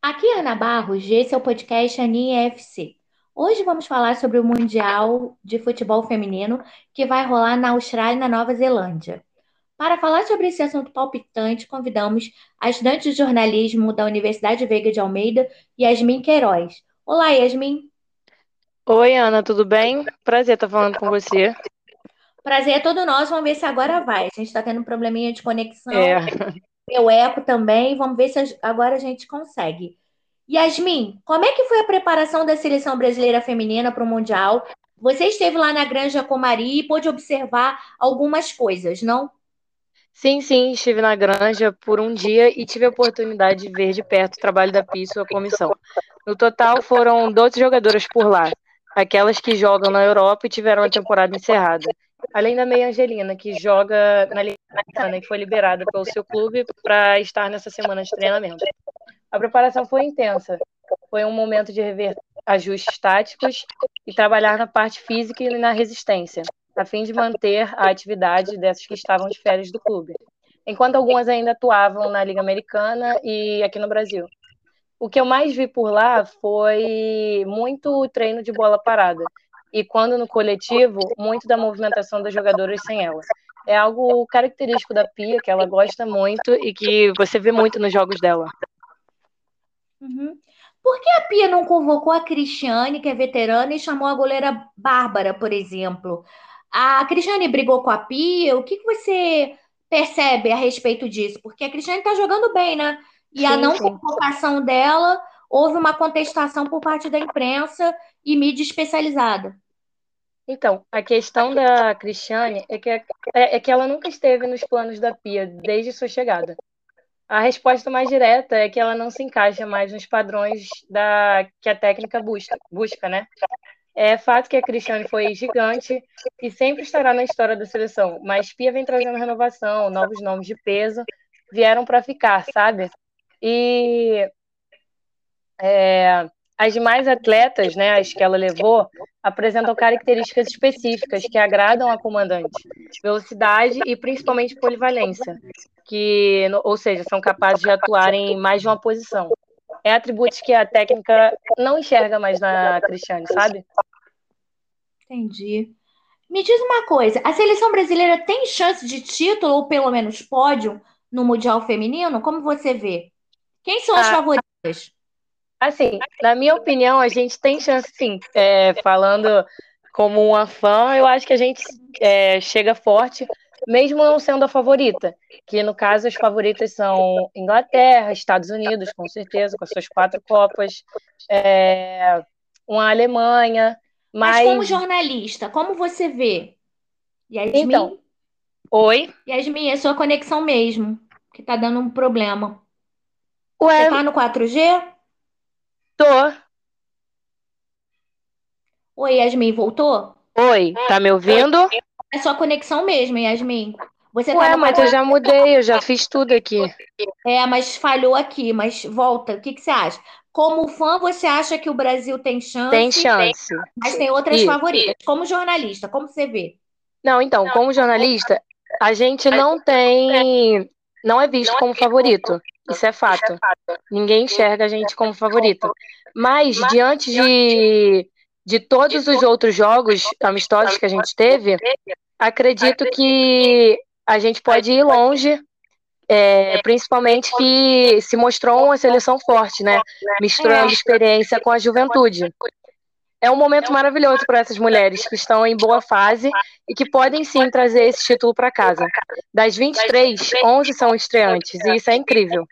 Aqui é Ana Barros, esse é o podcast Aninha FC. Hoje vamos falar sobre o Mundial de Futebol Feminino que vai rolar na Austrália e na Nova Zelândia. Para falar sobre esse assunto palpitante, convidamos a estudante de jornalismo da Universidade Veiga de Almeida, Yasmin Queiroz. Olá, Yasmin. Oi, Ana, tudo bem? Prazer estar falando com você. Prazer é todo nosso. Vamos ver se agora vai. A gente está tendo um probleminha de conexão. É. Meu eco também. Vamos ver se agora a gente consegue. Yasmin, como é que foi a preparação da seleção brasileira feminina para o Mundial? Você esteve lá na Granja Comari e pôde observar algumas coisas, não? Sim, sim, estive na Granja por um dia e tive a oportunidade de ver de perto o trabalho da PIS e sua comissão. No total, foram 12 jogadoras por lá, aquelas que jogam na Europa e tiveram a temporada encerrada. Além da meia Angelina, que joga na Liga e foi liberada pelo seu clube para estar nessa semana de treinamento. A preparação foi intensa. Foi um momento de rever ajustes táticos e trabalhar na parte física e na resistência, a fim de manter a atividade dessas que estavam de férias do clube, enquanto algumas ainda atuavam na Liga Americana e aqui no Brasil. O que eu mais vi por lá foi muito treino de bola parada, e quando no coletivo, muito da movimentação das jogadoras sem ela. É algo característico da Pia, que ela gosta muito e que você vê muito nos jogos dela. Uhum. Por que a Pia não convocou a Cristiane, que é veterana, e chamou a goleira Bárbara, por exemplo? A Cristiane brigou com a Pia. O que, que você percebe a respeito disso? Porque a Cristiane está jogando bem, né? E sim, a não sim. convocação dela, houve uma contestação por parte da imprensa e mídia especializada. Então, a questão da Cristiane é que, é, é que ela nunca esteve nos planos da Pia desde sua chegada. A resposta mais direta é que ela não se encaixa mais nos padrões da que a técnica busca, busca né? É fato que a Cristiane foi gigante e sempre estará na história da seleção, mas Pia vem trazendo renovação, novos nomes de peso vieram para ficar, sabe? E é, as demais atletas, né, as que ela levou, apresentam características específicas que agradam a comandante: velocidade e principalmente polivalência, que, ou seja, são capazes de atuar em mais de uma posição. É atributos que a técnica não enxerga mais na Cristiane, sabe? Entendi. Me diz uma coisa: a seleção brasileira tem chance de título ou pelo menos pódio no Mundial Feminino? Como você vê? Quem são as ah, favoritas? Assim, na minha opinião, a gente tem chance sim. É, falando como uma fã, eu acho que a gente é, chega forte, mesmo não sendo a favorita. Que no caso, as favoritas são Inglaterra, Estados Unidos, com certeza, com as suas quatro Copas, é, uma Alemanha. Mas... mas como jornalista, como você vê? Yasmin? Então, oi? Yasmin, é sua conexão mesmo, que tá dando um problema. Ué, você tá no 4G? Tô. Oi, Yasmin, voltou? Oi, tá me ouvindo? É sua conexão mesmo, Yasmin. Você Ué, tá mas eu já mudei, eu já fiz tudo aqui. É, mas falhou aqui, mas volta. O que, que você acha? Como fã, você acha que o Brasil tem chance? Tem chance. Mas tem outras favoritas. Como jornalista, como você vê? Não, então, como jornalista, a gente não tem. Não é visto como favorito. Isso é fato. Ninguém enxerga a gente como favorito. Mas, diante de, de todos os outros jogos amistosos que a gente teve, acredito que a gente pode ir longe, é, principalmente que se mostrou uma seleção forte, né? Misturando experiência com a juventude. É um momento maravilhoso para essas mulheres que estão em boa fase e que podem sim trazer esse título para casa. Das 23, 11 são estreantes e isso é incrível.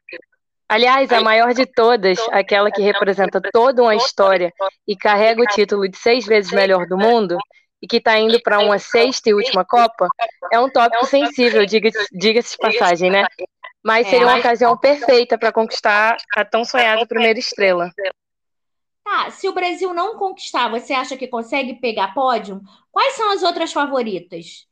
Aliás, a maior de todas, aquela que representa toda uma história e carrega o título de seis vezes melhor do mundo e que está indo para uma sexta e última Copa, é um tópico sensível, diga-se diga de passagem, né? Mas seria uma ocasião perfeita para conquistar a tão sonhada primeira estrela. Tá, se o Brasil não conquistar, você acha que consegue pegar pódio? Quais são as outras favoritas?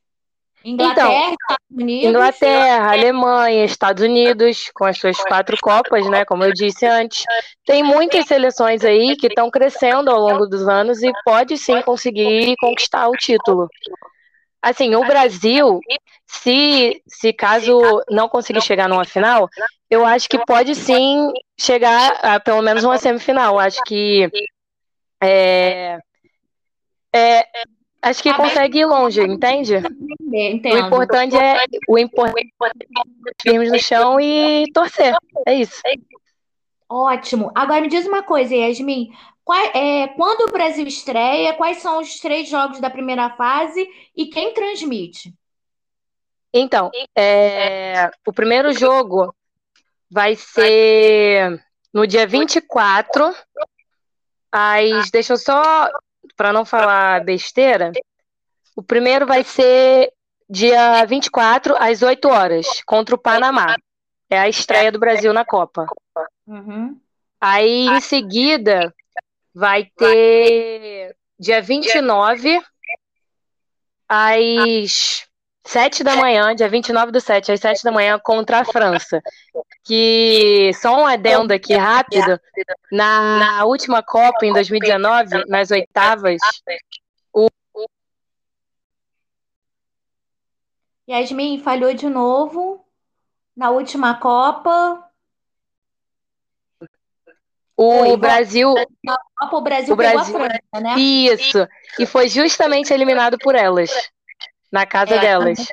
Inglaterra, então, Estados Unidos. Inglaterra, Alemanha, Estados Unidos, com as suas quatro Copas, né? Como eu disse antes. Tem muitas seleções aí que estão crescendo ao longo dos anos e pode sim conseguir conquistar o título. Assim, o Brasil, se, se caso não conseguir chegar numa final, eu acho que pode sim chegar a pelo menos uma semifinal. Acho que é, é, acho que consegue ir longe, entende? Entendo. O importante é o importante é firmes no chão e torcer. É isso. Ótimo. Agora me diz uma coisa, Yasmin. Qual- é, quando o Brasil estreia, quais são os três jogos da primeira fase e quem transmite? Então, é, o primeiro jogo vai ser no dia 24, às, deixa eu só, para não falar besteira, o primeiro vai ser dia 24, às 8 horas, contra o Panamá. É a estreia do Brasil na Copa. Uhum. Aí, em seguida, vai ter dia 29, às 7 da manhã, dia 29 do 7, às 7 da manhã, contra a França. Que, só um adendo aqui rápido, na última Copa, em 2019, nas oitavas, Yasmin falhou de novo na última Copa. o Oi, Brasil. Na Copa o Brasil O pegou a Brasil- França, né? Isso, e foi justamente eliminado por elas, na casa É, delas.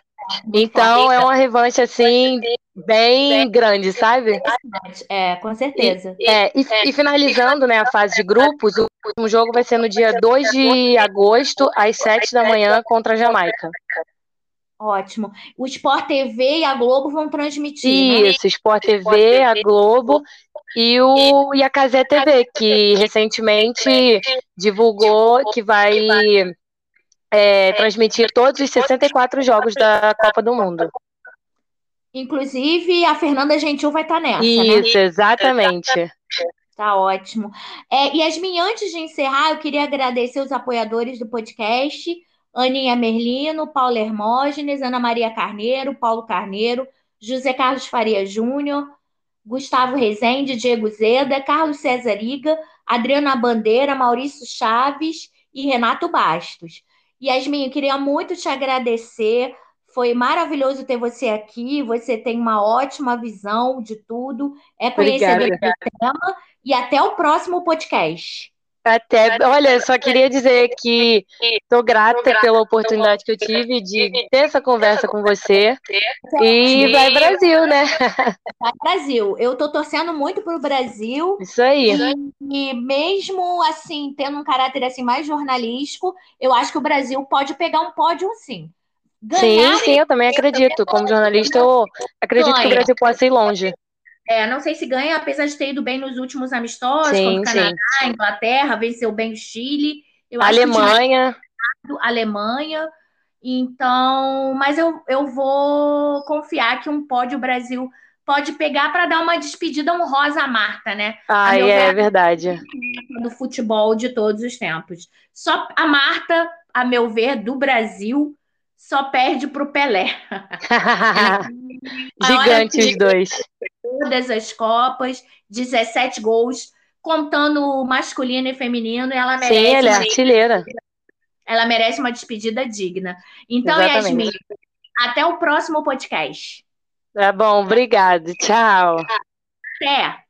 Então, é uma revanche, assim, bem grande, sabe? É, com certeza. É, e, e finalizando, né, a fase de grupos, o último jogo vai ser no dia 2 de agosto, às 7 da manhã, contra a Jamaica. Ótimo. O Sport TV e a Globo vão transmitir, né? Isso, Sport TV, a Globo e, o, e a Cazé TV, que recentemente divulgou que vai é, transmitir todos os 64 jogos da Copa do Mundo. Inclusive, a Fernanda Gentil vai estar nessa, né? Isso, exatamente. Tá ótimo. É, Yasmin, antes de encerrar, eu queria agradecer os apoiadores do podcast: Aninha Merlino, Paulo Hermógenes, Ana Maria Carneiro, Paulo Carneiro, José Carlos Faria Júnior, Gustavo Rezende, Diego Zeda, Carlos César Iga, Adriana Bandeira, Maurício Chaves e Renato Bastos. Yasmin, eu queria muito te agradecer. Foi maravilhoso ter você aqui. Você tem uma ótima visão de tudo, é conhecedor do tema. E até o próximo podcast. Até, olha, só queria dizer que estou grata pela oportunidade que eu tive de ter essa conversa com você. E vai Brasil, né? Vai, Brasil. Eu tô torcendo muito pro Brasil. Isso aí. E mesmo assim, tendo um caráter assim mais jornalístico, eu acho que o Brasil pode pegar um pódio sim. Sim, Ganhar, sim, eu também acredito. Como jornalista, eu acredito que o. Brasil possa ir longe. É, não sei se ganha, apesar de ter ido bem nos últimos amistosos, Sim, contra o Canadá, Inglaterra, venceu bem o Chile. Eu acho que Alemanha, Alemanha. Então, mas eu, eu vou confiar que um pódio o Brasil pode pegar para dar uma despedida honrosa à Marta, né? meu é ver- verdade. Do futebol de todos os tempos. Só a Marta, a meu ver, do Brasil, só perde para o Pelé. Gigante os dois. Todas as Copas, 17 gols, contando masculino e feminino, e ela merece, Sim, ela é uma, artilheira. ela merece uma despedida digna. Então, Exatamente. Yasmin, até o próximo podcast. Tá bom, obrigado. Tchau. Até!